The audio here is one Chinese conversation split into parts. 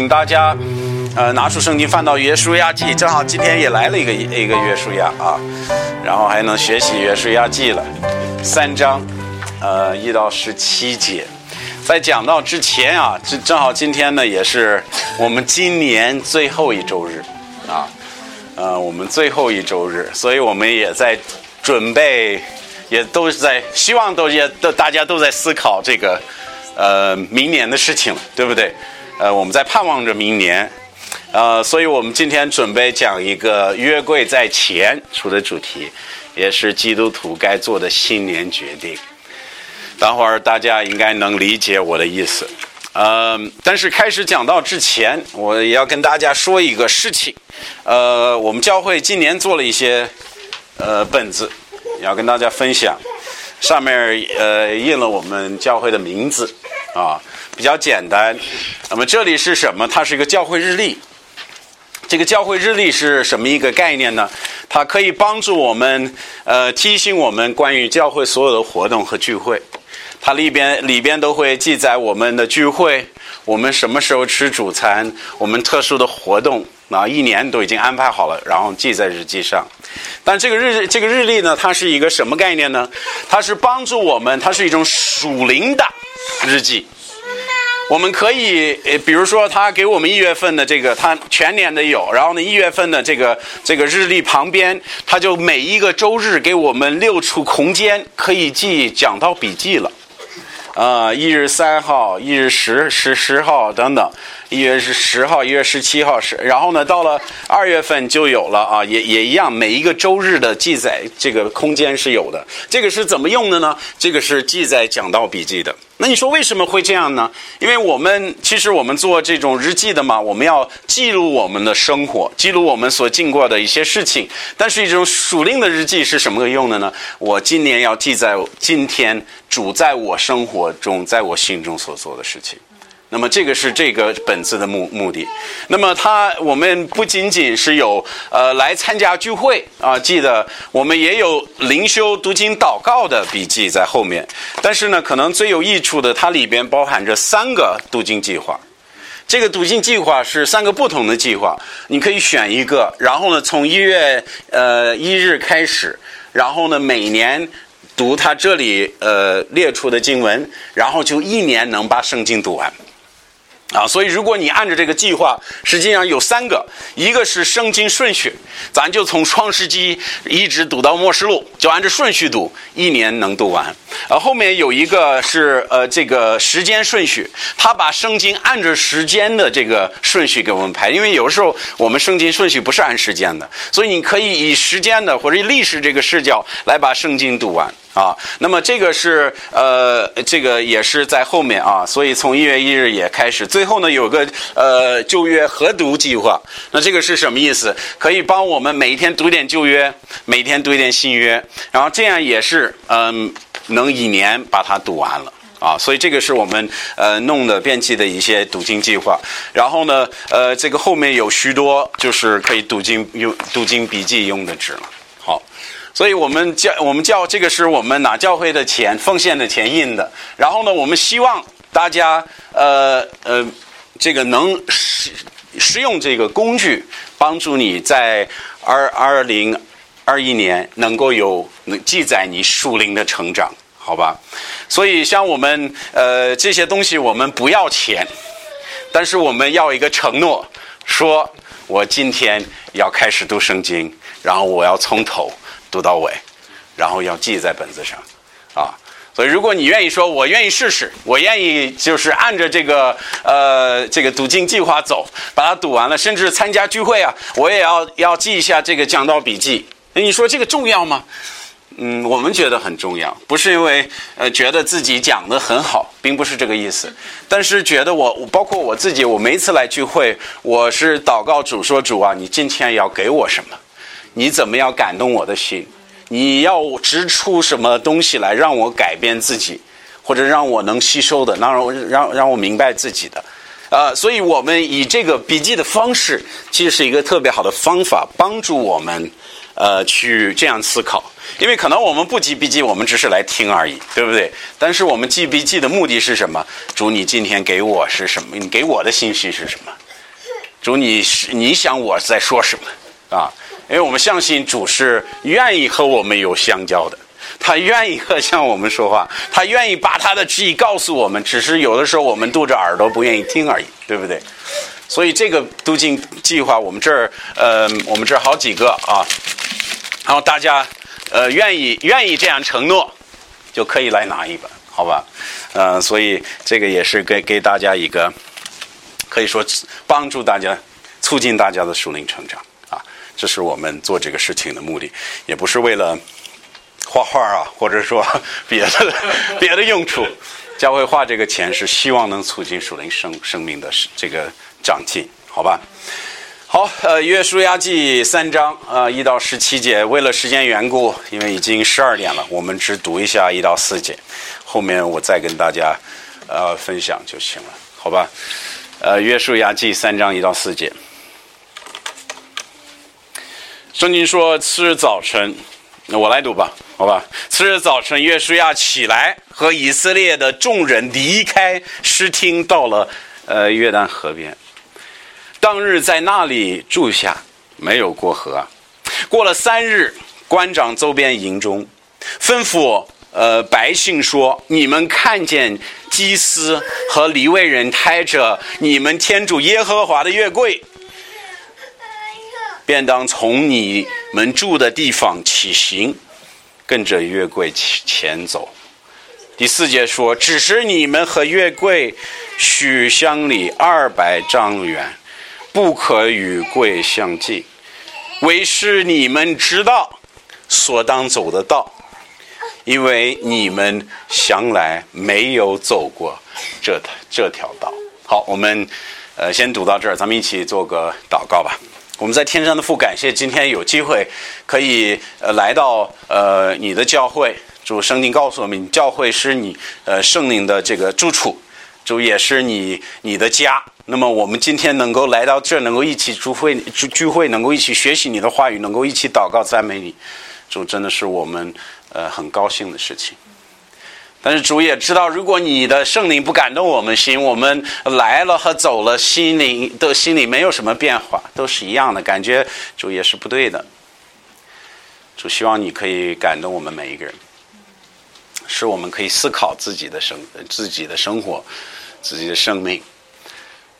请大家，呃，拿出圣经翻到约书亚记，正好今天也来了一个一个约书亚啊，然后还能学习约书亚记了，三章，呃，一到十七节。在讲到之前啊，正正好今天呢也是我们今年最后一周日，啊，呃，我们最后一周日，所以我们也在准备，也都是在希望都也都大家都在思考这个。呃，明年的事情，对不对？呃，我们在盼望着明年，呃，所以我们今天准备讲一个约柜在前出的主题，也是基督徒该做的新年决定。等会儿大家应该能理解我的意思。呃，但是开始讲到之前，我也要跟大家说一个事情。呃，我们教会今年做了一些呃本子，要跟大家分享，上面呃印了我们教会的名字。啊，比较简单。那么这里是什么？它是一个教会日历。这个教会日历是什么一个概念呢？它可以帮助我们，呃，提醒我们关于教会所有的活动和聚会。它里边里边都会记载我们的聚会，我们什么时候吃主餐，我们特殊的活动啊，一年都已经安排好了，然后记在日记上。但这个日这个日历呢，它是一个什么概念呢？它是帮助我们，它是一种属灵的。日记，我们可以，呃，比如说他给我们一月份的这个，他全年的有，然后呢，一月份的这个这个日历旁边，他就每一个周日给我们六处空间，可以记讲到笔记了，啊，一日三号，一日十十十号等等。一月是十号，一月十七号是，然后呢，到了二月份就有了啊，也也一样，每一个周日的记载这个空间是有的。这个是怎么用的呢？这个是记载讲道笔记的。那你说为什么会这样呢？因为我们其实我们做这种日记的嘛，我们要记录我们的生活，记录我们所经过的一些事情。但是一种属灵的日记是什么用的呢？我今年要记载今天主在我生活中，在我心中所做的事情。那么这个是这个本子的目目的。那么它我们不仅仅是有呃来参加聚会啊，记得我们也有灵修读经祷告的笔记在后面。但是呢，可能最有益处的，它里边包含着三个读经计划。这个读经计划是三个不同的计划，你可以选一个，然后呢，从一月呃一日开始，然后呢每年读它这里呃列出的经文，然后就一年能把圣经读完。啊，所以如果你按照这个计划，实际上有三个，一个是圣经顺序，咱就从创世纪一直读到末世录，就按照顺序读，一年能读完。呃，后面有一个是呃这个时间顺序，他把圣经按照时间的这个顺序给我们排，因为有时候我们圣经顺序不是按时间的，所以你可以以时间的或者历史这个视角来把圣经读完。啊，那么这个是呃，这个也是在后面啊，所以从一月一日也开始，最后呢有个呃旧约合读计划，那这个是什么意思？可以帮我们每一天读点旧约，每天读一点新约，然后这样也是嗯，能一年把它读完了啊，所以这个是我们呃弄的编辑的一些读经计划，然后呢呃这个后面有许多就是可以读经用读经笔记用的纸了。所以我们教我们教这个是我们拿教会的钱奉献的钱印的，然后呢，我们希望大家呃呃这个能使使用这个工具，帮助你在二二零二一年能够有能记载你属灵的成长，好吧？所以像我们呃这些东西，我们不要钱，但是我们要一个承诺，说我今天要开始读圣经，然后我要从头。读到尾，然后要记在本子上，啊，所以如果你愿意说，我愿意试试，我愿意就是按着这个呃这个读经计划走，把它读完了，甚至参加聚会啊，我也要要记一下这个讲道笔记。你说这个重要吗？嗯，我们觉得很重要，不是因为呃觉得自己讲的很好，并不是这个意思，但是觉得我包括我自己，我每一次来聚会，我是祷告主说主啊，你今天要给我什么？你怎么样感动我的心？你要指出什么东西来让我改变自己，或者让我能吸收的，让我让让我明白自己的，呃，所以我们以这个笔记的方式，其实是一个特别好的方法，帮助我们呃去这样思考。因为可能我们不记笔记，我们只是来听而已，对不对？但是我们记笔记的目的是什么？主，你今天给我是什么？你给我的信息是什么？主，你是你想我在说什么啊？因为我们相信主是愿意和我们有相交的，他愿意和向我们说话，他愿意把他的旨意告诉我们，只是有的时候我们堵着耳朵不愿意听而已，对不对？所以这个读经计划，我们这儿呃，我们这儿好几个啊，然后大家呃愿意愿意这样承诺，就可以来拿一本，好吧？呃，所以这个也是给给大家一个。可以说帮助大家，促进大家的属灵成长，这是我们做这个事情的目的，也不是为了画画啊，或者说别的 别的用处。教会花这个钱是希望能促进属灵生生命的这个长进，好吧？好，呃，约书亚记三章啊一到十七节，为了时间缘故，因为已经十二点了，我们只读一下一到四节，后面我再跟大家呃分享就行了，好吧？呃，约书亚记三章一到四节，圣经说：次日早晨，那我来读吧，好吧？次日早晨，约书亚起来，和以色列的众人离开诗厅，到了呃约旦河边。当日在那里住下，没有过河。过了三日，官长周边营中，吩咐呃百姓说：你们看见。祭司和黎卫人抬着你们天主耶和华的月柜，便当从你们住的地方起行，跟着月桂前前走。第四节说：“只是你们和月桂许相里二百丈远，不可与桂相近，为是你们知道所当走的道。”因为你们向来没有走过这这条道。好，我们呃先读到这儿，咱们一起做个祷告吧。我们在天上的父，感谢今天有机会可以呃来到呃你的教会。主圣经告诉我们，教会是你呃圣灵的这个住处，主也是你你的家。那么我们今天能够来到这，能够一起聚会聚聚会，能够一起学习你的话语，能够一起祷告赞美你，主真的是我们。呃，很高兴的事情。但是主也知道，如果你的圣灵不感动我们心，我们来了和走了，心灵的心里没有什么变化，都是一样的感觉。主也是不对的。主希望你可以感动我们每一个人，使我们可以思考自己的生、自己的生活、自己的生命。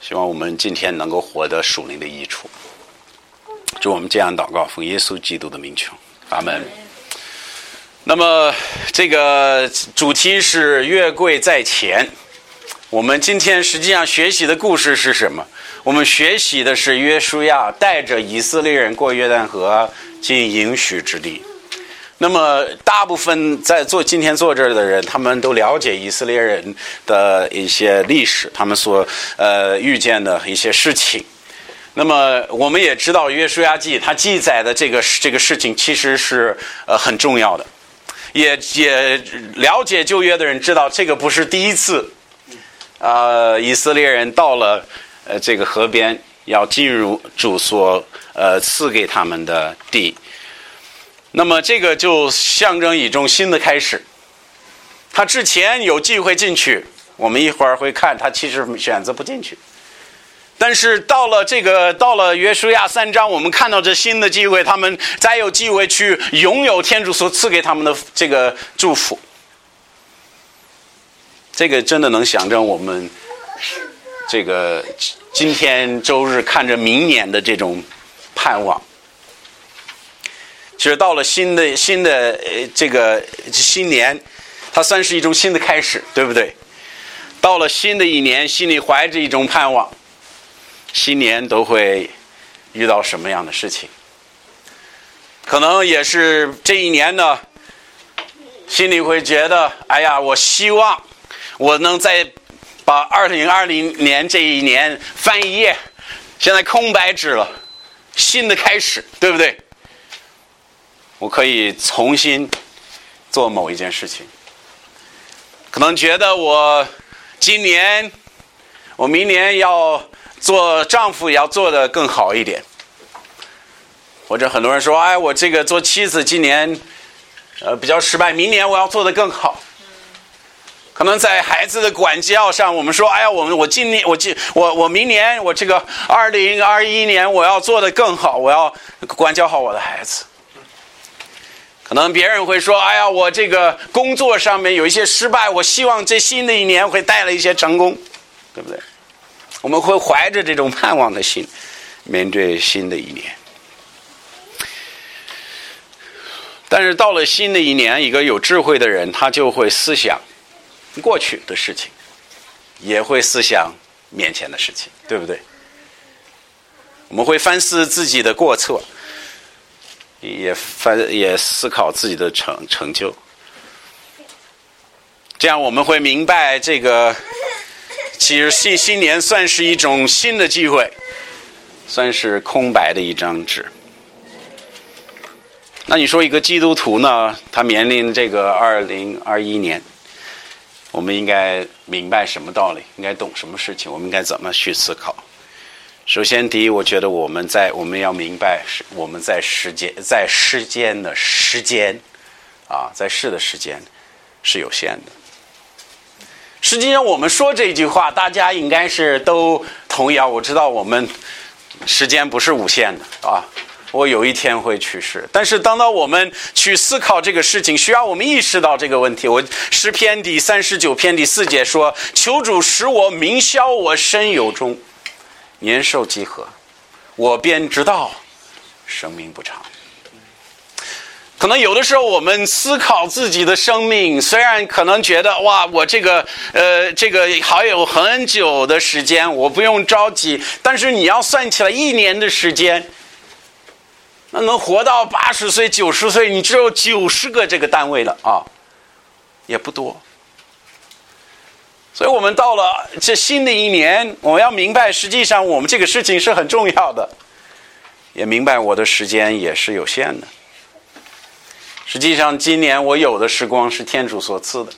希望我们今天能够获得属灵的益处。祝我们这样祷告，奉耶稣基督的名求，阿门。那么，这个主题是月桂在前。我们今天实际上学习的故事是什么？我们学习的是约书亚带着以色列人过约旦河进应许之地。那么，大部分在坐今天坐这儿的人，他们都了解以色列人的一些历史，他们所呃遇见的一些事情。那么，我们也知道约书亚记它记载的这个这个事情，其实是呃很重要的。也也了解旧约的人知道，这个不是第一次，呃，以色列人到了呃这个河边，要进入主所呃赐给他们的地。那么这个就象征一种新的开始。他之前有机会进去，我们一会儿会看，他其实选择不进去。但是到了这个，到了约书亚三章，我们看到这新的机会，他们再有机会去拥有天主所赐给他们的这个祝福。这个真的能象征我们这个今天周日看着明年的这种盼望。其实到了新的新的呃这个新年，它算是一种新的开始，对不对？到了新的一年，心里怀着一种盼望。新年都会遇到什么样的事情？可能也是这一年呢，心里会觉得：哎呀，我希望我能再把二零二零年这一年翻一页，现在空白纸了，新的开始，对不对？我可以重新做某一件事情。可能觉得我今年，我明年要。做丈夫也要做的更好一点，或者很多人说：“哎，我这个做妻子今年，呃，比较失败，明年我要做的更好。”可能在孩子的管教上，我们说：“哎呀，我们我今年我今我我明年我这个二零二一年我要做的更好，我要管教好我的孩子。”可能别人会说：“哎呀，我这个工作上面有一些失败，我希望这新的一年会带来一些成功，对不对？”我们会怀着这种盼望的心面对新的一年。但是到了新的一年，一个有智慧的人，他就会思想。过去的事情，也会思想面前的事情，对不对？我们会反思自己的过错，也反也思考自己的成成就。这样我们会明白，这个其实新新年算是一种新的机会，算是空白的一张纸。那你说一个基督徒呢？他面临这个二零二一年。我们应该明白什么道理？应该懂什么事情？我们应该怎么去思考？首先，第一，我觉得我们在我们要明白，我们在时间在世间的时间啊，在世的时间是有限的。实际上，我们说这句话，大家应该是都同意啊。我知道我们时间不是无限的啊。我有一天会去世，但是当到我们去思考这个事情，需要我们意识到这个问题。我诗篇第三十九篇第四节说：“求主使我明消我身有终，年寿几何，我便知道生命不长。”可能有的时候我们思考自己的生命，虽然可能觉得哇，我这个呃这个还有很久的时间，我不用着急，但是你要算起来一年的时间。那能活到八十岁、九十岁，你只有九十个这个单位了啊，也不多。所以我们到了这新的一年，我要明白，实际上我们这个事情是很重要的，也明白我的时间也是有限的。实际上，今年我有的时光是天主所赐的，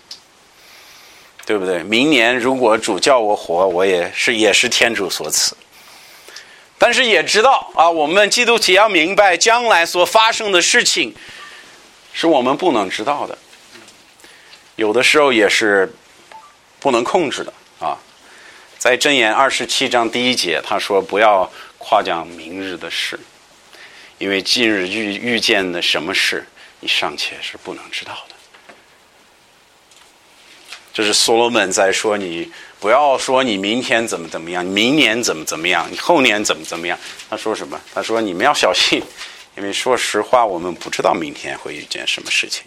对不对？明年如果主叫我活，我也是也是天主所赐。但是也知道啊，我们基督徒要明白，将来所发生的事情是我们不能知道的，有的时候也是不能控制的啊。在箴言二十七章第一节，他说：“不要夸奖明日的事，因为今日遇遇见的什么事，你尚且是不能知道的。”这是所罗门在说你。不要说你明天怎么怎么样，明年怎么怎么样，你后年怎么怎么样？他说什么？他说你们要小心，因为说实话，我们不知道明天会遇见什么事情。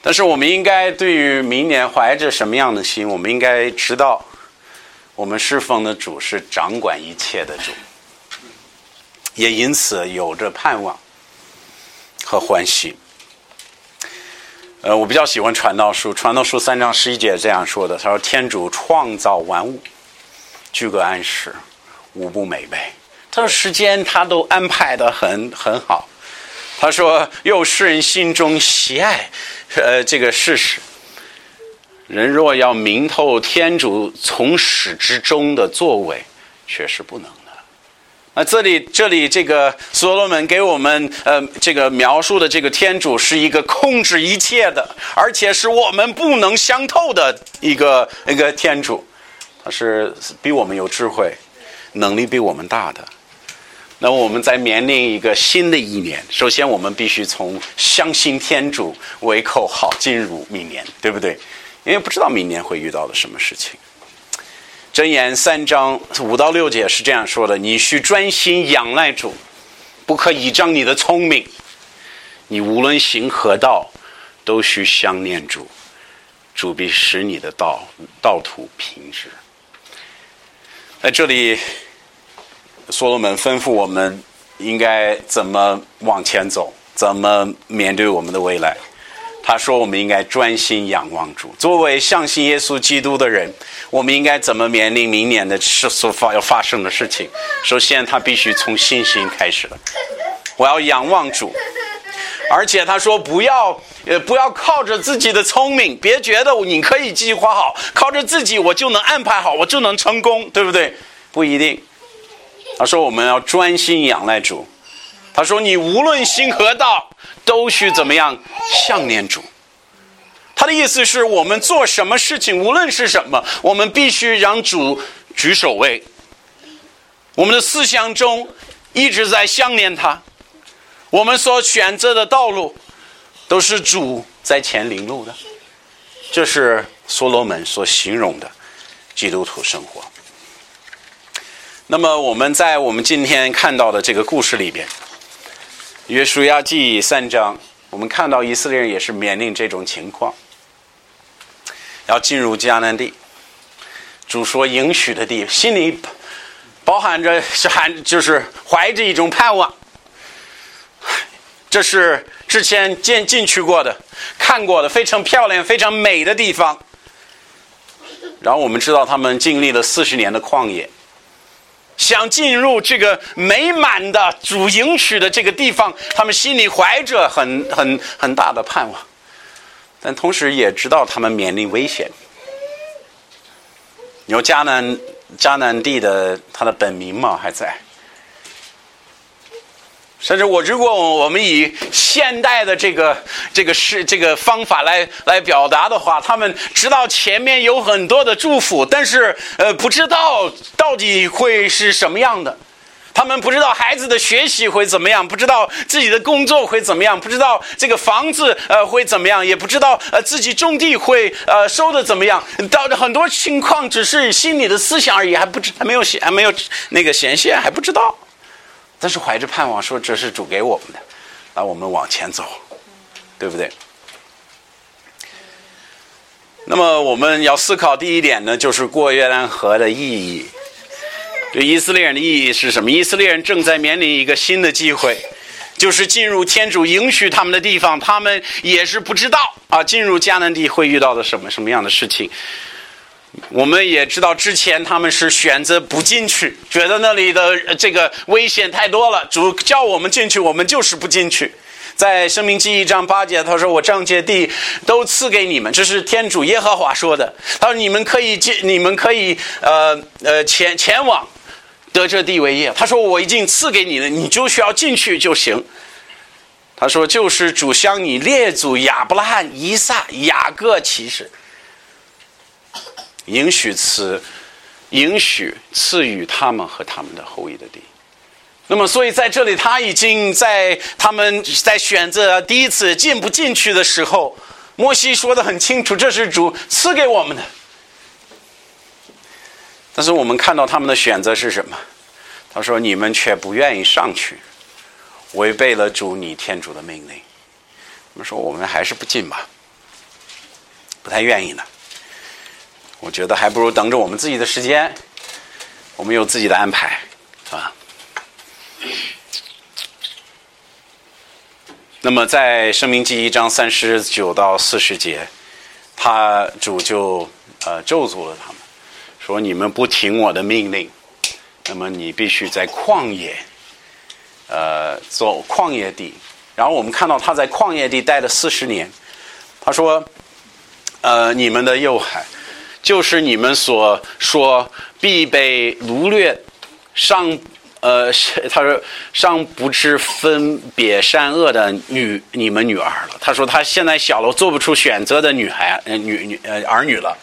但是我们应该对于明年怀着什么样的心？我们应该知道，我们侍奉的主是掌管一切的主，也因此有着盼望和欢喜。呃，我比较喜欢《传道书》，《传道书》三章十一节这样说的：“他说，天主创造万物，居个安时，无不美味。他说，时间他都安排的很很好。他说，又世人心中喜爱，呃，这个事实。人若要明透天主从始至终的作为，确实不能。”那这里，这里这个所罗门给我们呃，这个描述的这个天主是一个控制一切的，而且是我们不能相透的一个一个天主，他是比我们有智慧，能力比我们大的。那我们在面临一个新的一年，首先我们必须从相信天主为口号进入明年，对不对？因为不知道明年会遇到的什么事情。箴言三章五到六节是这样说的：你需专心仰赖主，不可倚仗你的聪明。你无论行何道，都需相念主，主必使你的道道途平直。在这里，所罗门吩咐我们应该怎么往前走，怎么面对我们的未来。他说：“我们应该专心仰望主。作为相信耶稣基督的人，我们应该怎么面临明年的事所发要发生的事情？首先，他必须从信心开始了。我要仰望主，而且他说不要呃不要靠着自己的聪明，别觉得你可以计划好，靠着自己我就能安排好，我就能成功，对不对？不一定。他说我们要专心仰赖主。他说你无论行何道。”都需怎么样？想念主。他的意思是我们做什么事情，无论是什么，我们必须让主居首位。我们的思想中一直在想念他，我们所选择的道路都是主在前领路的。这是所罗门所形容的基督徒生活。那么我们在我们今天看到的这个故事里边，《约书亚记》三章，我们看到以色列人也是面临这种情况，要进入迦南地，主说应许的地，心里包含着是含就是怀着一种盼望。这是之前进进去过的、看过的非常漂亮、非常美的地方。然后我们知道他们经历了四十年的旷野。想进入这个美满的主营区的这个地方，他们心里怀着很很很大的盼望，但同时也知道他们面临危险。有迦南迦南地的他的本名嘛？还在？甚至我，如果我们以现代的这个这个是这个方法来来表达的话，他们知道前面有很多的祝福，但是呃，不知道到底会是什么样的。他们不知道孩子的学习会怎么样，不知道自己的工作会怎么样，不知道这个房子呃会怎么样，也不知道呃自己种地会呃收的怎么样。到很多情况只是心里的思想而已，还不知还没有显还没有那个显现，还不知道。但是怀着盼望，说这是主给我们的，那我们往前走，对不对？那么我们要思考第一点呢，就是过约旦河的意义。对以色列人的意义是什么？以色列人正在面临一个新的机会，就是进入天主允许他们的地方，他们也是不知道啊，进入迦南地会遇到的什么什么样的事情。我们也知道，之前他们是选择不进去，觉得那里的这个危险太多了。主叫我们进去，我们就是不进去。在《生命记》一章八节，他说：“我这界地都赐给你们。”这是天主耶和华说的。他说：“你们可以进，你们可以呃呃前前往得这地为业。”他说：“我已经赐给你了，你就需要进去就行。”他说：“就是主向你列祖亚伯拉罕、以撒、雅各启示。”允许赐，允许赐予他们和他们的后裔的地。那么，所以在这里，他已经在他们在选择第一次进不进去的时候，摩西说的很清楚，这是主赐给我们的。但是我们看到他们的选择是什么？他说：“你们却不愿意上去，违背了主你天主的命令。”我们说：“我们还是不进吧，不太愿意呢。”我觉得还不如等着我们自己的时间，我们有自己的安排，啊。那么在《生命记》一章三十九到四十节，他主就呃咒诅了他们，说你们不听我的命令，那么你必须在旷野，呃，走旷野地。然后我们看到他在旷野地待了四十年，他说，呃，你们的幼孩。就是你们所说必被掳掠，上呃，他说上不知分别善恶的女你们女儿了。他说他现在小了，做不出选择的女孩呃女女呃儿女了，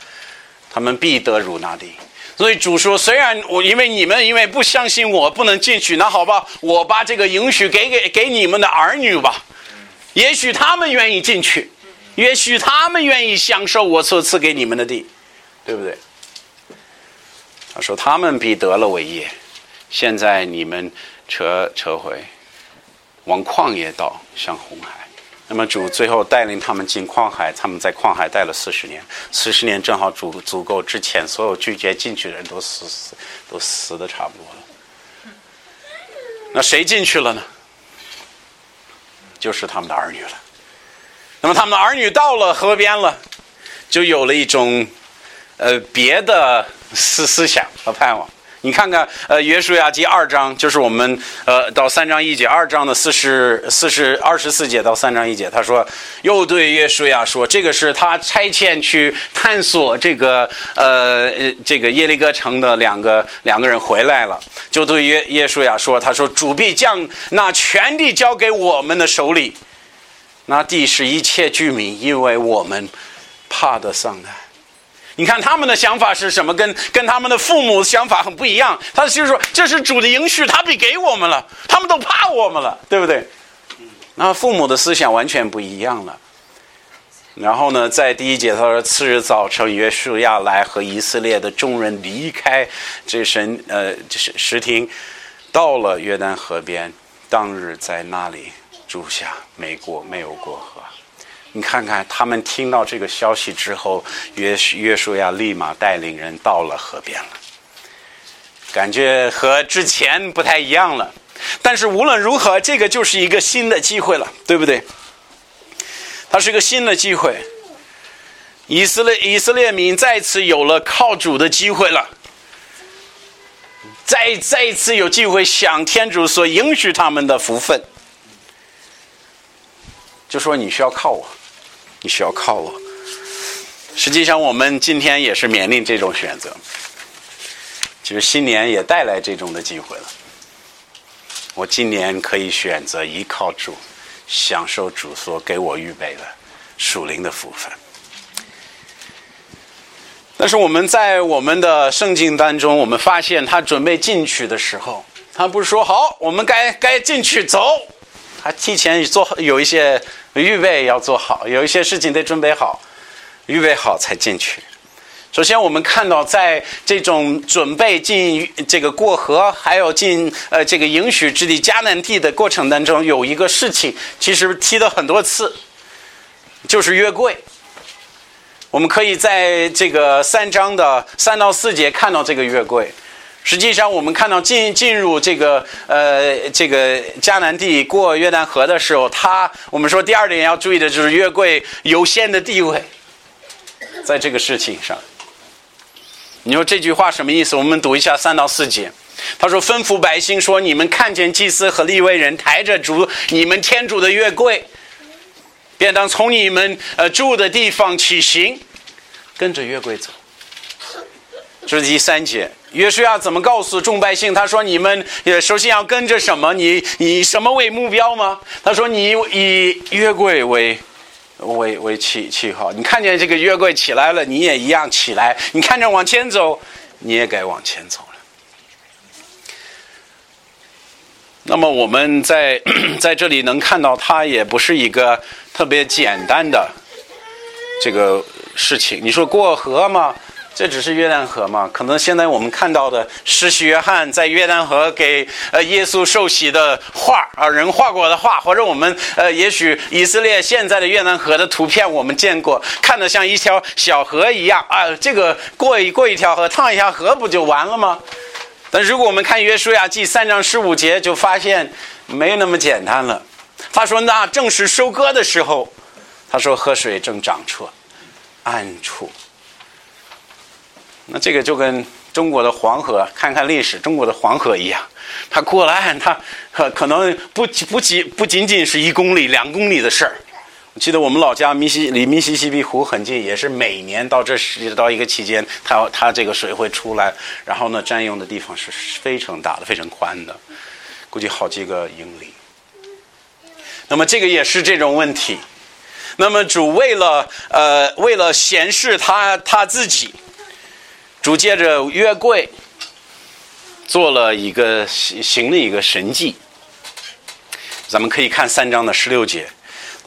他们必得如那地。所以主说，虽然我因为你们因为不相信我不能进去，那好吧，我把这个允许给给给你们的儿女吧，也许他们愿意进去，也许他们愿意享受我所赐给你们的地。对不对？他说：“他们必得了伟业。现在你们撤撤回，往旷野道，向红海。那么主最后带领他们进旷海，他们在旷海待了四十年。四十年正好足足够之前所有拒绝进去的人都死死都死的差不多了。那谁进去了呢？就是他们的儿女了。那么他们的儿女到了河边了，就有了一种。”呃，别的思思想和盼望，你看看，呃，《约书亚记》二章，就是我们呃到三章一节，二章的四十四十二十四节到三章一节，他说，又对约书亚说，这个是他差遣去探索这个呃这个耶利哥城的两个两个人回来了，就对约约书亚说，他说主必将那全地交给我们的手里，那地是一切居民，因为我们。怕得上来。你看他们的想法是什么？跟跟他们的父母想法很不一样。他就是说，这是主的应许，他必给我们了。他们都怕我们了，对不对？那父母的思想完全不一样了。然后呢，在第一节他说：“次日早晨，约书亚来和以色列的众人离开这神呃石石亭，到了约旦河边，当日在那里住下，没过没有过河。你看看他们听到这个消息之后，约约书亚立马带领人到了河边了，感觉和之前不太一样了。但是无论如何，这个就是一个新的机会了，对不对？”它是个新的机会，以色列以色列民再次有了靠主的机会了，再再一次有机会享天主所允许他们的福分，就说你需要靠我，你需要靠我。实际上，我们今天也是面临这种选择，其实新年也带来这种的机会了。我今年可以选择依靠主。享受主所给我预备的属灵的福分，但是我们在我们的圣经当中，我们发现他准备进去的时候，他不是说好，我们该该进去走，他提前做有一些预备要做好，有一些事情得准备好，预备好才进去。首先，我们看到，在这种准备进这个过河，还有进呃这个应许之地迦南地的过程当中，有一个事情，其实提了很多次，就是约柜。我们可以在这个三章的三到四节看到这个约柜。实际上，我们看到进进入这个呃这个迦南地过约旦河的时候，他我们说第二点要注意的就是约柜有限的地位，在这个事情上。你说这句话什么意思？我们读一下三到四节。他说：“吩咐百姓说，你们看见祭司和利未人抬着主你们天主的月柜，便当从你们呃住的地方起行，跟着月柜走。”这是第三节。约书亚怎么告诉众百姓？他说：“你们也首先要跟着什么？你以什么为目标吗？”他说：“你以约柜为。”为为气气号，你看见这个约柜起来了，你也一样起来。你看着往前走，你也该往前走了。那么我们在 在这里能看到，它也不是一个特别简单的这个事情。你说过河吗？这只是约旦河嘛？可能现在我们看到的施洗约翰在约旦河给呃耶稣受洗的画啊，人画过的画，或者我们呃，也许以色列现在的约旦河的图片我们见过，看着像一条小河一样啊。这个过一过一条河，趟一下河不就完了吗？但如果我们看约书亚记三章十五节，就发现没那么简单了。他说：“那正是收割的时候。”他说：“河水正涨出暗处。”那这个就跟中国的黄河，看看历史，中国的黄河一样，它过来，它可可能不不仅不仅仅是一公里、两公里的事儿。我记得我们老家密西离密西西比湖很近，也是每年到这时到一个期间，它它这个水会出来，然后呢，占用的地方是非常大的、非常宽的，估计好几个英里。那么这个也是这种问题。那么主为了呃为了显示他他自己。主借着约柜做了一个行了一个神迹，咱们可以看三章的十六节，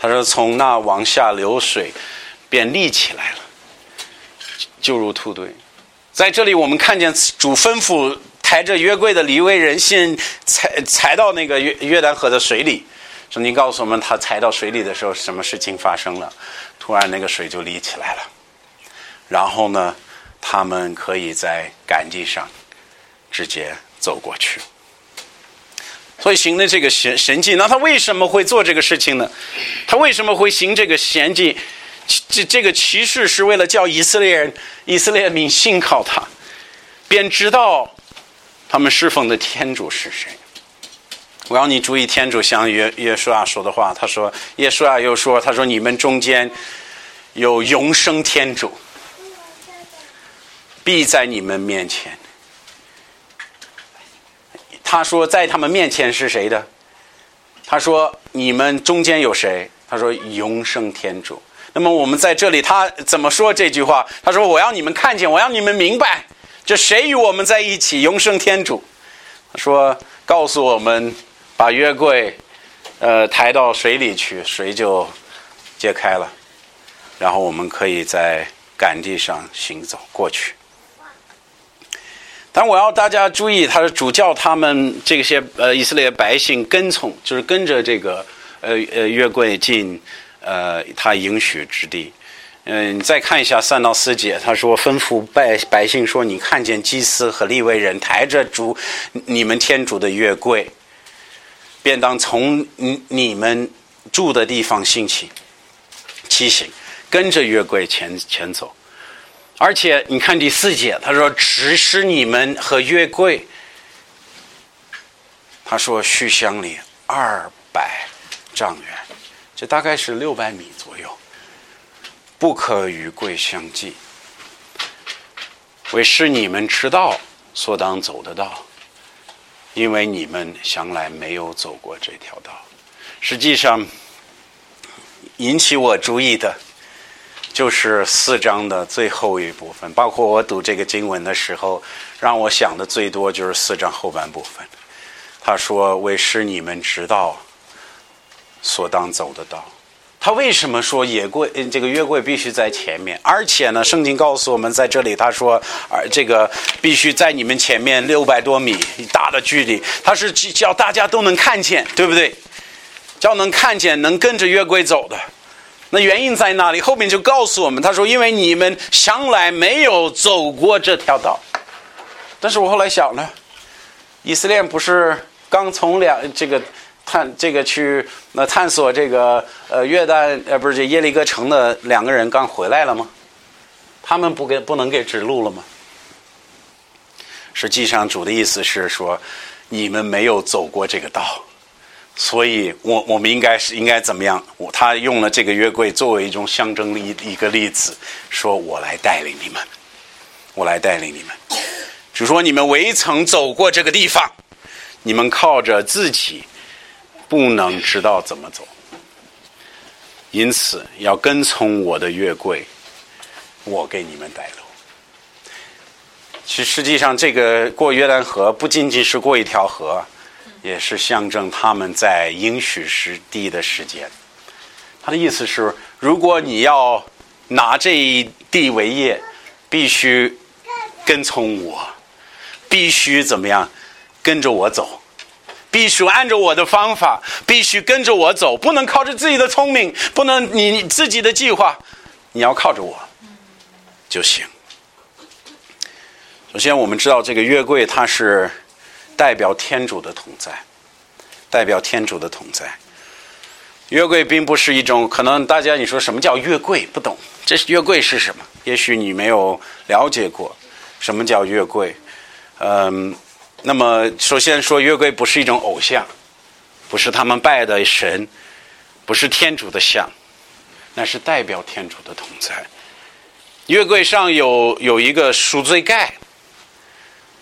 他说：“从那往下流水便立起来了，就如兔堆。”在这里，我们看见主吩咐抬着约柜的李威人先踩踩到那个约约旦河的水里。圣经告诉我们，他踩到水里的时候，什么事情发生了？突然，那个水就立起来了。然后呢？他们可以在赶地上直接走过去，所以行的这个神神迹，那他为什么会做这个事情呢？他为什么会行这个神迹？这这个骑士是为了叫以色列人、以色列民信靠他，便知道他们侍奉的天主是谁。我要你注意，天主向约约书亚说的话。他说：“耶稣亚又说，他说你们中间有永生天主。”必在你们面前。他说，在他们面前是谁的？他说，你们中间有谁？他说，永生天主。那么我们在这里，他怎么说这句话？他说：“我要你们看见，我要你们明白，这谁与我们在一起？永生天主。”他说：“告诉我们，把约柜，呃，抬到水里去，水就揭开了，然后我们可以在赶地上行走过去。”但我要大家注意，他是主教他们这些呃以色列百姓跟从，就是跟着这个呃呃约柜进呃他应许之地。嗯，你再看一下三到四节，他说吩咐百百姓说：“你看见祭司和利未人抬着主你们天主的月柜，便当从你你们住的地方兴起，骑行，跟着月柜前前走。”而且你看第四节，他说：“指使你们和约柜。”他说：“须相离二百丈远，这大概是六百米左右，不可与柜相近，为使你们知道所当走的道，因为你们向来没有走过这条道。实际上，引起我注意的。”就是四章的最后一部分，包括我读这个经文的时候，让我想的最多就是四章后半部分。他说：“为使你们知道所当走的道。”他为什么说野柜这个约柜必须在前面？而且呢，圣经告诉我们，在这里他说：“而这个必须在你们前面六百多米大的距离。”他是叫大家都能看见，对不对？叫能看见，能跟着约柜走的。那原因在哪里？后面就告诉我们，他说：“因为你们向来没有走过这条道。”但是我后来想呢，以色列不是刚从两这个探这个去那探索这个呃约旦呃不是这耶利哥城的两个人刚回来了吗？他们不给不能给指路了吗？实际上主的意思是说，你们没有走过这个道。所以，我我们应该是应该怎么样？我他用了这个约柜作为一种象征一一个例子，说我来带领你们，我来带领你们。就说你们未曾走过这个地方，你们靠着自己不能知道怎么走，因此要跟从我的月桂，我给你们带路。其实实际上，这个过约旦河不仅仅是过一条河。也是象征他们在应许之地的时间。他的意思是，如果你要拿这一地为业，必须跟从我，必须怎么样，跟着我走，必须按照我的方法，必须跟着我走，不能靠着自己的聪明，不能你自己的计划，你要靠着我就行。首先，我们知道这个月桂它是。代表天主的同在，代表天主的同在。月桂并不是一种可能，大家你说什么叫月桂？不懂，这是月桂是什么？也许你没有了解过什么叫月桂。嗯，那么首先说，月桂不是一种偶像，不是他们拜的神，不是天主的像，那是代表天主的同在。月桂上有有一个赎罪盖。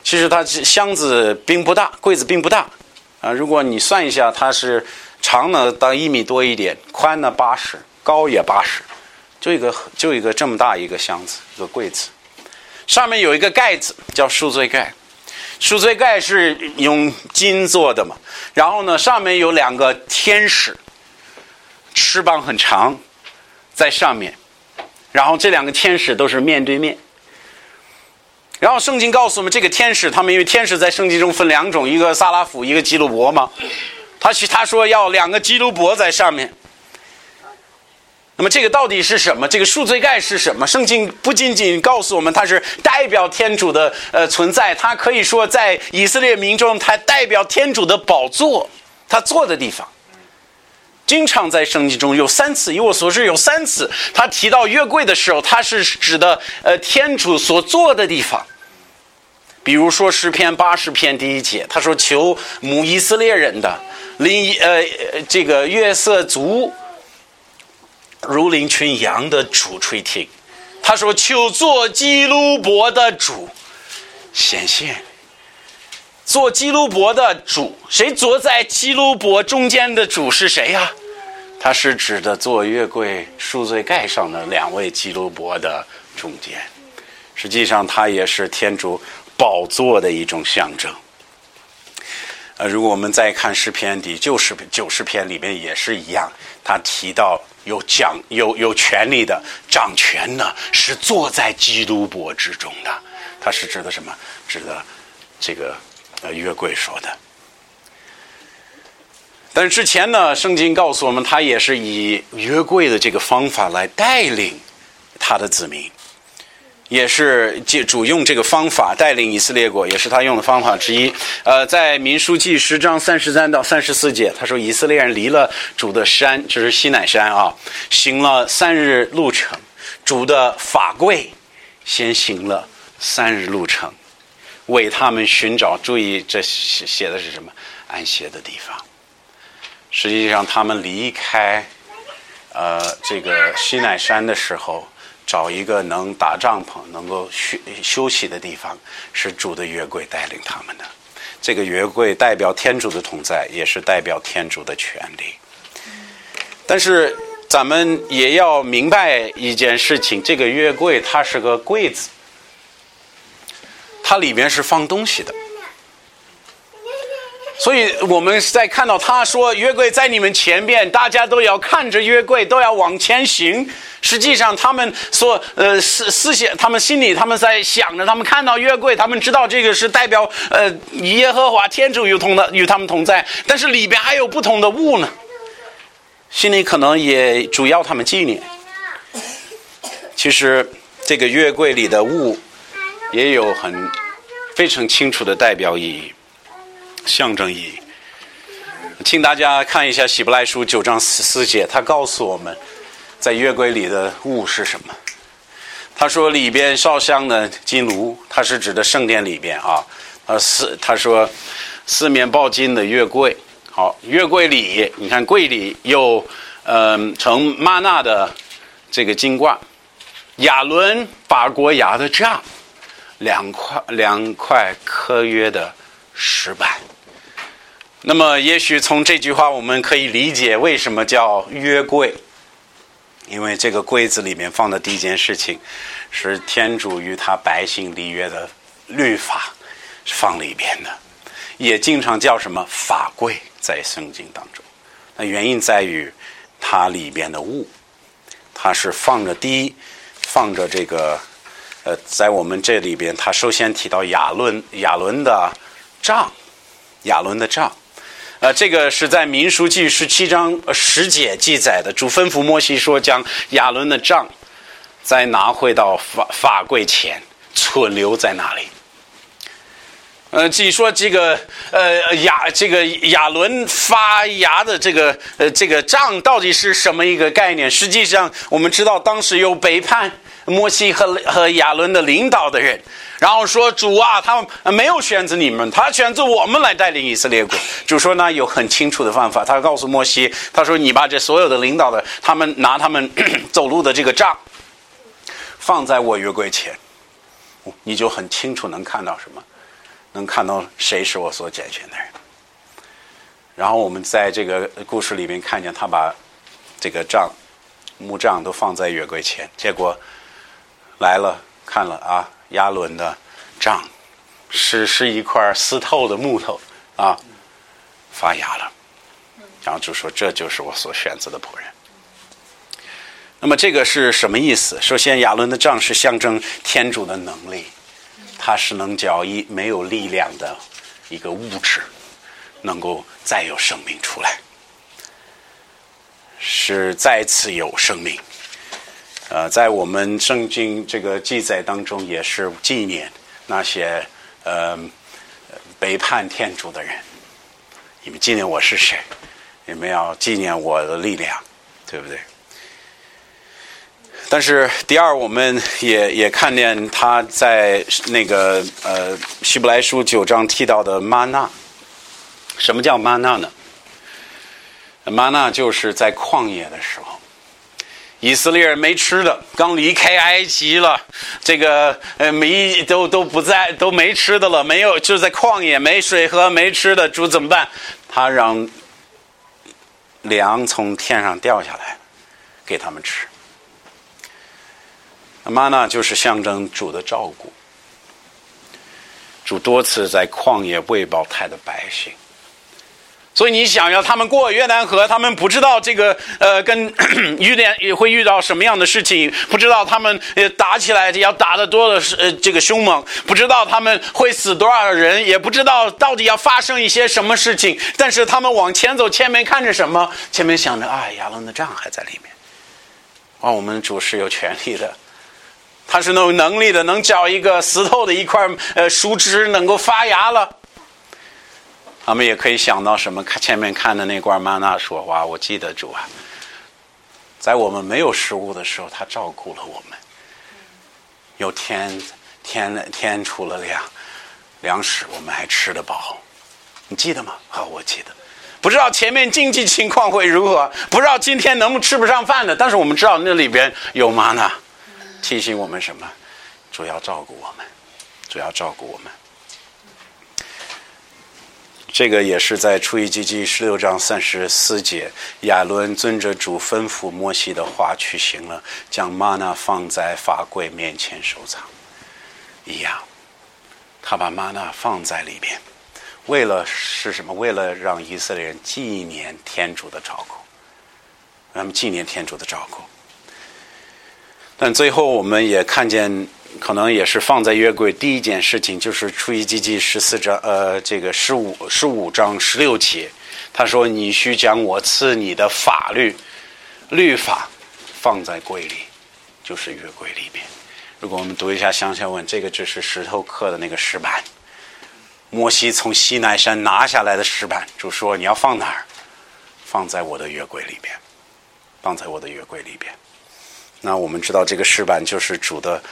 其实它箱子并不大，柜子并不大，啊，如果你算一下，它是长呢到一米多一点，宽呢八十，高也八十，就一个就一个这么大一个箱子，一个柜子，上面有一个盖子叫赎罪盖，赎罪盖是用金做的嘛，然后呢上面有两个天使，翅膀很长，在上面，然后这两个天使都是面对面。然后圣经告诉我们，这个天使他们因为天使在圣经中分两种，一个萨拉夫，一个基鲁伯嘛。他去他说要两个基鲁伯在上面。那么这个到底是什么？这个赎罪盖是什么？圣经不仅仅告诉我们它是代表天主的呃存在，它可以说在以色列民众，它代表天主的宝座，他坐的地方。经常在圣经中有三次，以我所知有三次，他提到约柜的时候，他是指的呃天主所坐的地方。比如说诗篇八十篇第一节，他说：“求母以色列人的林呃这个月色族如林群羊的主垂听。”他说：“求做基路伯的主显现。”做基路伯的主，谁坐在基路伯中间的主是谁呀？它是指的坐月桂赎罪盖上的两位基督伯的中间。实际上，它也是天主宝座的一种象征。呃，如果我们再看诗篇第九十九十篇里面也是一样，他提到有讲有有权利的掌权的，是坐在基督伯之中的。它是指的什么？指的这个呃月桂说的。但是之前呢，圣经告诉我们，他也是以约柜的这个方法来带领他的子民。也是借主用这个方法带领以色列国，也是他用的方法之一。呃，在民书记十章三十三到三十四节，他说以色列人离了主的山，就是西乃山啊，行了三日路程。主的法柜先行了三日路程，为他们寻找。注意，这写写的是什么？安歇的地方。实际上，他们离开呃这个西乃山的时候。找一个能搭帐篷、能够休休息的地方，是主的约柜带领他们的。这个约柜代表天主的同在，也是代表天主的权利。但是咱们也要明白一件事情：这个约柜它是个柜子，它里面是放东西的。所以我们在看到他说约柜在你们前面，大家都要看着约柜，都要往前行。实际上，他们所呃思思想，他们心里他们在想着，他们看到约柜，他们知道这个是代表呃耶和华天主与同的与他们同在。但是里边还有不同的物呢，心里可能也主要他们纪念。其实这个约柜里的物也有很非常清楚的代表意义。象征意义，请大家看一下《希伯来书》九章四四节，他告诉我们，在约柜里的物是什么？他说里边烧香的金炉，它是指的圣殿里边啊。呃，四他说四面抱金的月柜，好，月柜里你看柜里有嗯盛玛纳的这个金冠，亚伦法国牙的杖，两块两块科约的石板。那么，也许从这句话我们可以理解为什么叫约柜，因为这个柜子里面放的第一件事情是天主与他百姓立约的律法放里边的，也经常叫什么法柜在圣经当中。那原因在于它里边的物，它是放着第一放着这个呃，在我们这里边，它首先提到亚伦亚伦的杖，亚伦的杖。呃，这个是在民书记十七章十节记载的。主吩咐摩西说，将亚伦的杖再拿回到法法柜前，存留在那里。呃，至于说这个呃亚这个亚伦发芽的这个呃这个杖到底是什么一个概念？实际上，我们知道当时有背叛摩西和和亚伦的领导的人。然后说主啊，他没有选择你们，他选择我们来带领以色列国。主说呢，有很清楚的方法。他告诉摩西，他说你把这所有的领导的，他们拿他们 走路的这个杖，放在我约柜前，你就很清楚能看到什么，能看到谁是我所拣选的人。然后我们在这个故事里面看见他把这个杖木杖都放在月柜前，结果来了看了啊。亚伦的杖是是一块湿透的木头啊，发芽了，然后就说这就是我所选择的仆人。那么这个是什么意思？首先，亚伦的杖是象征天主的能力，它是能叫一没有力量的一个物质能够再有生命出来，是再次有生命。呃，在我们圣经这个记载当中，也是纪念那些呃背叛天主的人。你们纪念我是谁？你们要纪念我的力量，对不对？但是第二，我们也也看见他在那个呃希伯来书九章提到的玛纳。什么叫玛纳呢？玛纳就是在旷野的时候。以色列人没吃的，刚离开埃及了，这个呃没都都不在，都没吃的了，没有就在旷野没水喝没吃的，主怎么办？他让粮从天上掉下来，给他们吃。那玛纳就是象征主的照顾。主多次在旷野喂饱他的百姓，所以你想要他们过约旦河，他们不知道这个呃跟 遇见会遇到什么样的事情，不知道他们呃打起来要打的多的是呃这个凶猛，不知道他们会死多少人，也不知道到底要发生一些什么事情。但是他们往前走，前面看着什么？前面想着啊，亚伦的杖还在里面。啊，我们主是有权利的。他是有能力的，能叫一个石头的一块呃树枝能够发芽了。他们也可以想到什么？看前面看的那罐玛纳，说哇，我记得主啊，在我们没有食物的时候，他照顾了我们。有天天天出了粮粮食，我们还吃得饱。你记得吗？啊，我记得。不知道前面经济情况会如何，不知道今天能不吃不上饭的，但是我们知道那里边有玛纳。提醒我们什么？主要照顾我们，主要照顾我们。这个也是在出埃及记十六章三十四节，亚伦遵着主吩咐摩西的话去行了，将玛纳放在法柜面前收藏。一样，他把玛纳放在里边，为了是什么？为了让以色列人纪念天主的照顾，让他们纪念天主的照顾。但最后我们也看见，可能也是放在约柜第一件事情，就是出一记记十四章，呃，这个十五十五章十六节，他说：“你需将我赐你的法律律法放在柜里，就是约柜里面。”如果我们读一下乡下文，这个只是石头刻的那个石板，摩西从西奈山拿下来的石板，就说：“你要放哪儿？放在我的约柜里边，放在我的约柜里边。”那我们知道，这个石板就是主的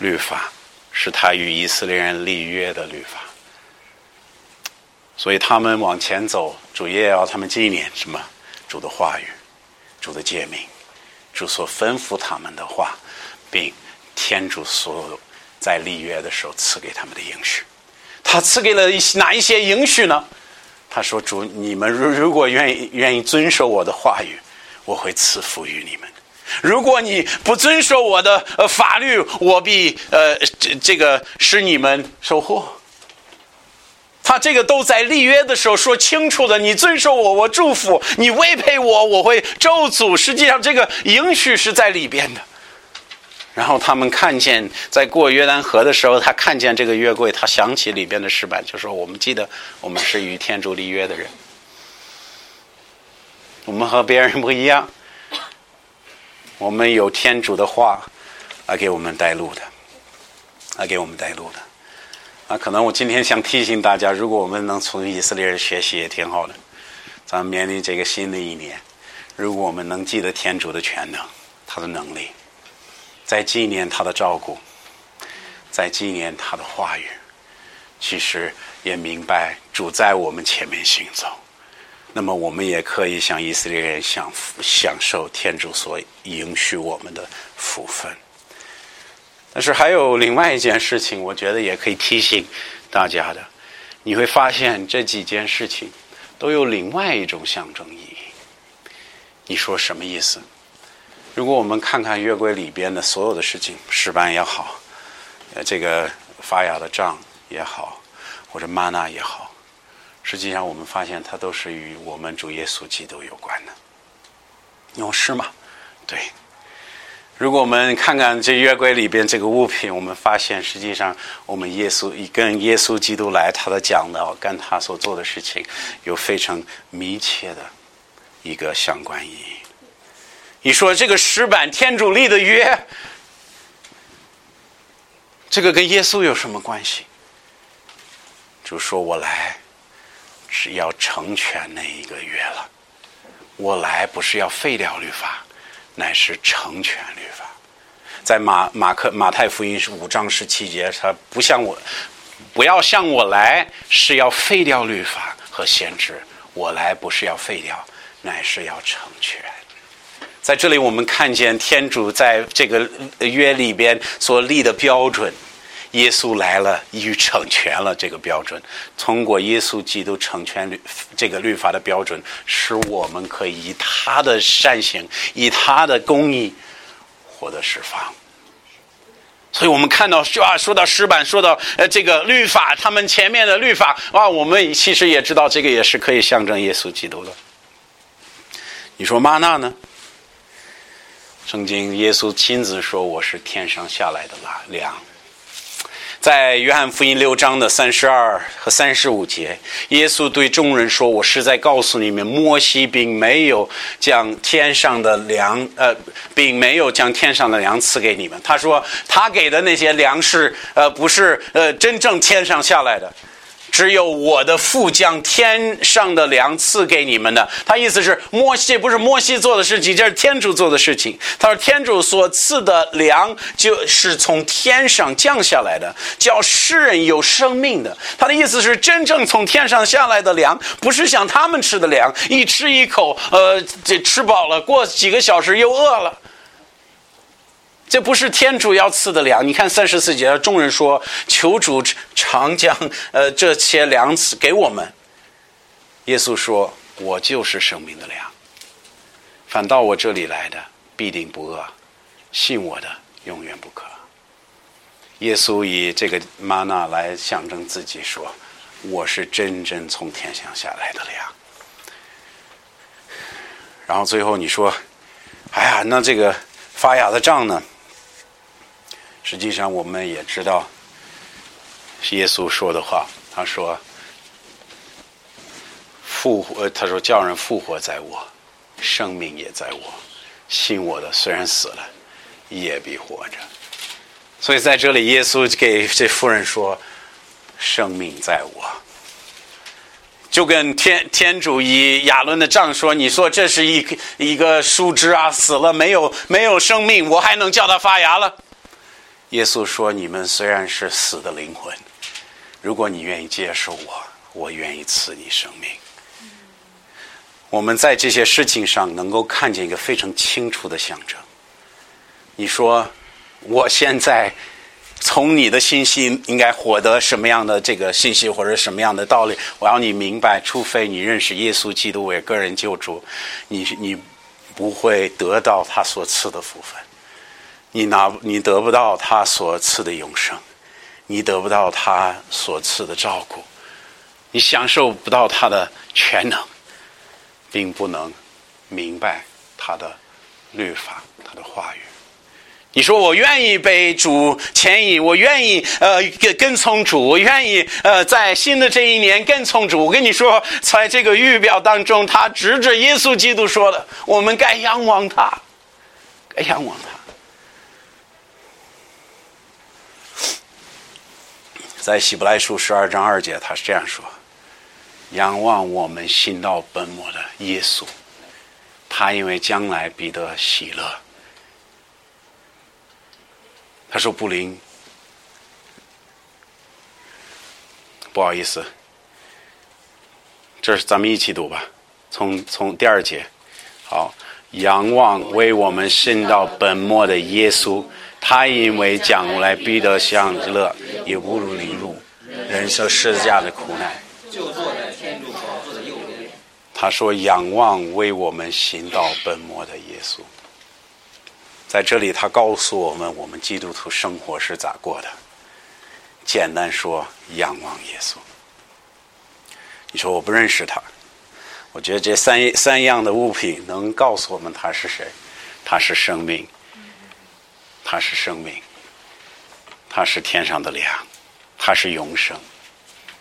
律法，是他与以色列人立约的律法。所以他们往前走，主也要他们纪念什么？主的话语，主的诫命，主所吩咐他们的话，并天主所有在立约的时候赐给他们的应许。他赐给了哪一些应许呢？他说：“主，你们如如果愿意愿意遵守我的话语，我会赐福于你们。”如果你不遵守我的呃法律，我必呃这这个使你们收获。他这个都在立约的时候说清楚的，你遵守我，我祝福你；违背我，我会咒诅。实际上，这个应许是在里边的。然后他们看见在过约旦河的时候，他看见这个约柜，他想起里边的石板，就说：“我们记得，我们是与天主立约的人，我们和别人不一样。”我们有天主的话来给我们带路的，来给我们带路的。啊，可能我今天想提醒大家，如果我们能从以色列人学习，也挺好的。咱们面临这个新的一年，如果我们能记得天主的全能，他的能力，在纪念他的照顾，在纪念他的话语，其实也明白主在我们前面行走。那么我们也可以像以色列人享享受天主所允许我们的福分。但是还有另外一件事情，我觉得也可以提醒大家的，你会发现这几件事情都有另外一种象征意义。你说什么意思？如果我们看看月柜里边的所有的事情，石板也好，呃，这个发芽的杖也好，或者玛纳也好。实际上，我们发现它都是与我们主耶稣基督有关的。有诗吗？对。如果我们看看这约柜里边这个物品，我们发现实际上我们耶稣跟耶稣基督来，他的讲道跟他所做的事情有非常密切的一个相关意义。你说这个石板天主立的约，这个跟耶稣有什么关系？就说我来。是要成全那一个月了。我来不是要废掉律法，乃是成全律法。在马马克马太福音是五章十七节，他不像我，不要向我来，是要废掉律法和先知。我来不是要废掉，乃是要成全。在这里，我们看见天主在这个约里边所立的标准，耶稣来了，与成全了这个标准。通过耶稣基督成全律这个律法的标准，使我们可以以他的善行，以他的公义获得释放。所以我们看到，啊，说到石板，说到呃这个律法，他们前面的律法，啊，我们其实也知道，这个也是可以象征耶稣基督的。你说玛纳呢？圣经耶稣亲自说：“我是天上下来的粮。”在约翰福音六章的三十二和三十五节，耶稣对众人说：“我是在告诉你们，摩西并没有将天上的粮，呃，并没有将天上的粮赐给你们。他说，他给的那些粮食，呃，不是呃真正天上下来的。”只有我的父将天上的粮赐给你们的。他意思是，摩西不是摩西做的事情，这是天主做的事情。他说，天主所赐的粮就是从天上降下来的，叫世人有生命的。他的意思是，真正从天上下来的粮，不是像他们吃的粮，一吃一口，呃，这吃饱了，过几个小时又饿了。这不是天主要赐的粮。你看三十四节，众人说：“求主常将呃这些粮赐给我们。”耶稣说：“我就是生命的粮，反到我这里来的必定不饿，信我的永远不渴。”耶稣以这个玛纳来象征自己说：“我是真正从天上下来的粮。”然后最后你说：“哎呀，那这个发芽的杖呢？”实际上，我们也知道，耶稣说的话。他说：“复活，他说叫人复活在我，生命也在我。信我的，虽然死了，也必活着。”所以在这里，耶稣给这妇人说：“生命在我。”就跟天天主以亚伦的杖说：“你说这是一一个树枝啊，死了没有没有生命，我还能叫它发芽了？”耶稣说：“你们虽然是死的灵魂，如果你愿意接受我，我愿意赐你生命。”我们在这些事情上能够看见一个非常清楚的象征。你说，我现在从你的信息应该获得什么样的这个信息，或者什么样的道理？我要你明白，除非你认识耶稣基督为个人救主，你你不会得到他所赐的福分。你拿你得不到他所赐的永生，你得不到他所赐的照顾，你享受不到他的全能，并不能明白他的律法、他的话语。你说我愿意被主牵引，我愿意呃跟跟从主，我愿意呃在新的这一年跟从主。我跟你说，在这个预表当中，他指着耶稣基督说的，我们该仰望他，该仰望他。在希伯来书十二章二节，他是这样说：“仰望我们心到本末的耶稣，他因为将来必得喜乐。”他说：“不灵，不好意思，这是咱们一起读吧。从从第二节，好，仰望为我们信到本末的耶稣。”他因为将来必得享乐，也不如凌辱，忍受十字架的苦难。他说：“仰望为我们行道本末的耶稣。”在这里，他告诉我们，我们基督徒生活是咋过的？简单说，仰望耶稣。你说我不认识他，我觉得这三三样的物品能告诉我们他是谁？他是生命。他是生命，他是天上的粮，他是永生，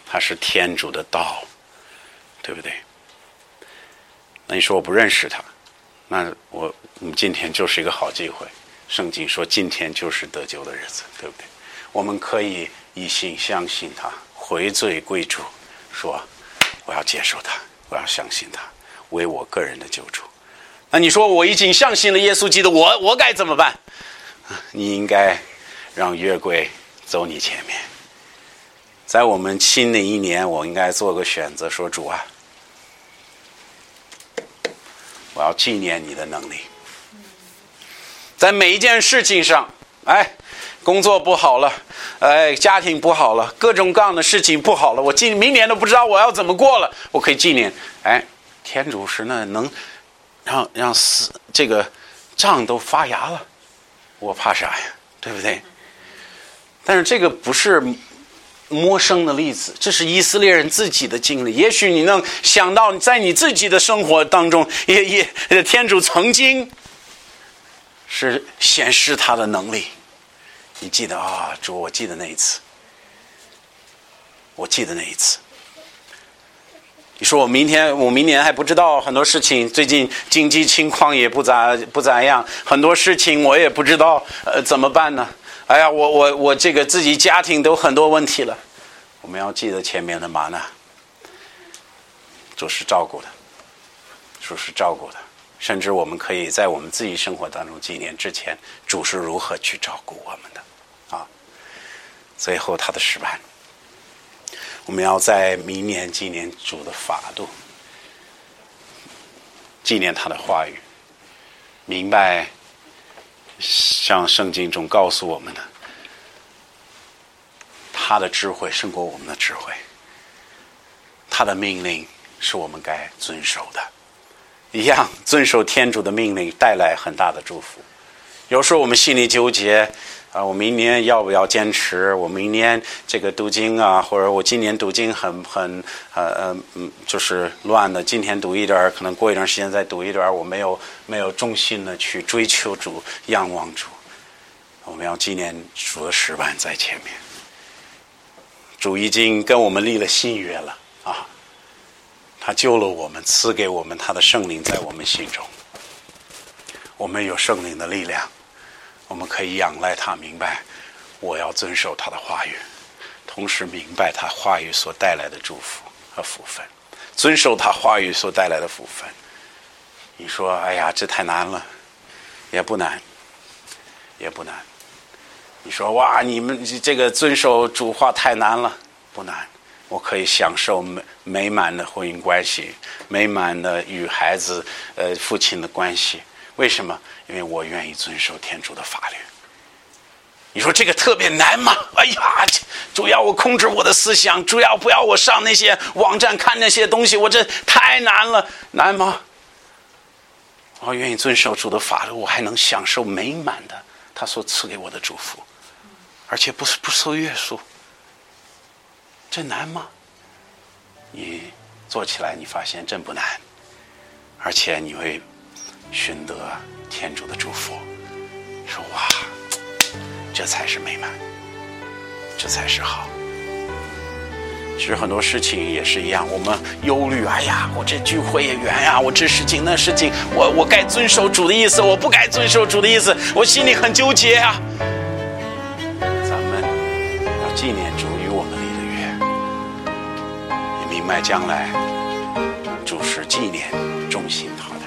他是天主的道，对不对？那你说我不认识他，那我我们今天就是一个好机会。圣经说今天就是得救的日子，对不对？我们可以一心相信他，回罪归主，说我要接受他，我要相信他为我个人的救主。那你说我已经相信了耶稣基督，我我该怎么办？你应该让月桂走你前面，在我们新的一年，我应该做个选择，说主啊，我要纪念你的能力，在每一件事情上，哎，工作不好了，哎，家庭不好了，各种各样的事情不好了，我今明年都不知道我要怎么过了。我可以纪念，哎，天主是那能让让死这个仗都发芽了，我怕啥呀？对不对？但是这个不是陌生的例子，这是以色列人自己的经历。也许你能想到，在你自己的生活当中，也也天主曾经是显示他的能力。你记得啊，主，我记得那一次，我记得那一次。你说我明天，我明年还不知道很多事情，最近经济情况也不咋不咋样，很多事情我也不知道，呃，怎么办呢？哎呀，我我我这个自己家庭都很多问题了，我们要记得前面的嘛呢，主是照顾的，主是照顾的，甚至我们可以在我们自己生活当中纪念之前，主是如何去照顾我们的啊。最后他的失败，我们要在明年纪念主的法度，纪念他的话语，明白。像圣经中告诉我们的，他的智慧胜过我们的智慧，他的命令是我们该遵守的，一样遵守天主的命令带来很大的祝福。有时候我们心里纠结。啊，我明年要不要坚持？我明年这个读经啊，或者我今年读经很很呃呃嗯，就是乱的。今天读一点可能过一段时间再读一段我没有没有重心的去追求主、仰望主。我们要纪念主的十万在前面，主已经跟我们立了新约了啊！他救了我们，赐给我们他的圣灵在我们心中，我们有圣灵的力量。我们可以仰赖他，明白我要遵守他的话语，同时明白他话语所带来的祝福和福分，遵守他话语所带来的福分。你说：“哎呀，这太难了。”也不难，也不难。你说：“哇，你们这个遵守主话太难了。”不难，我可以享受美美满的婚姻关系，美满的与孩子、呃父亲的关系。为什么？因为我愿意遵守天主的法律。你说这个特别难吗？哎呀，主要我控制我的思想，主要不要我上那些网站看那些东西，我这太难了，难吗？我愿意遵守主的法律，我还能享受美满的他所赐给我的祝福，而且不是不受约束，这难吗？你做起来，你发现真不难，而且你会。寻得天主的祝福，说哇，这才是美满，这才是好。其实很多事情也是一样，我们忧虑，哎呀，我这聚会也远呀，我这事情那事情，我我该遵守主的意思，我不该遵守主的意思，我心里很纠结啊。咱们要纪念主与我们立的约，也明白将来主是纪念忠心他。Thank you.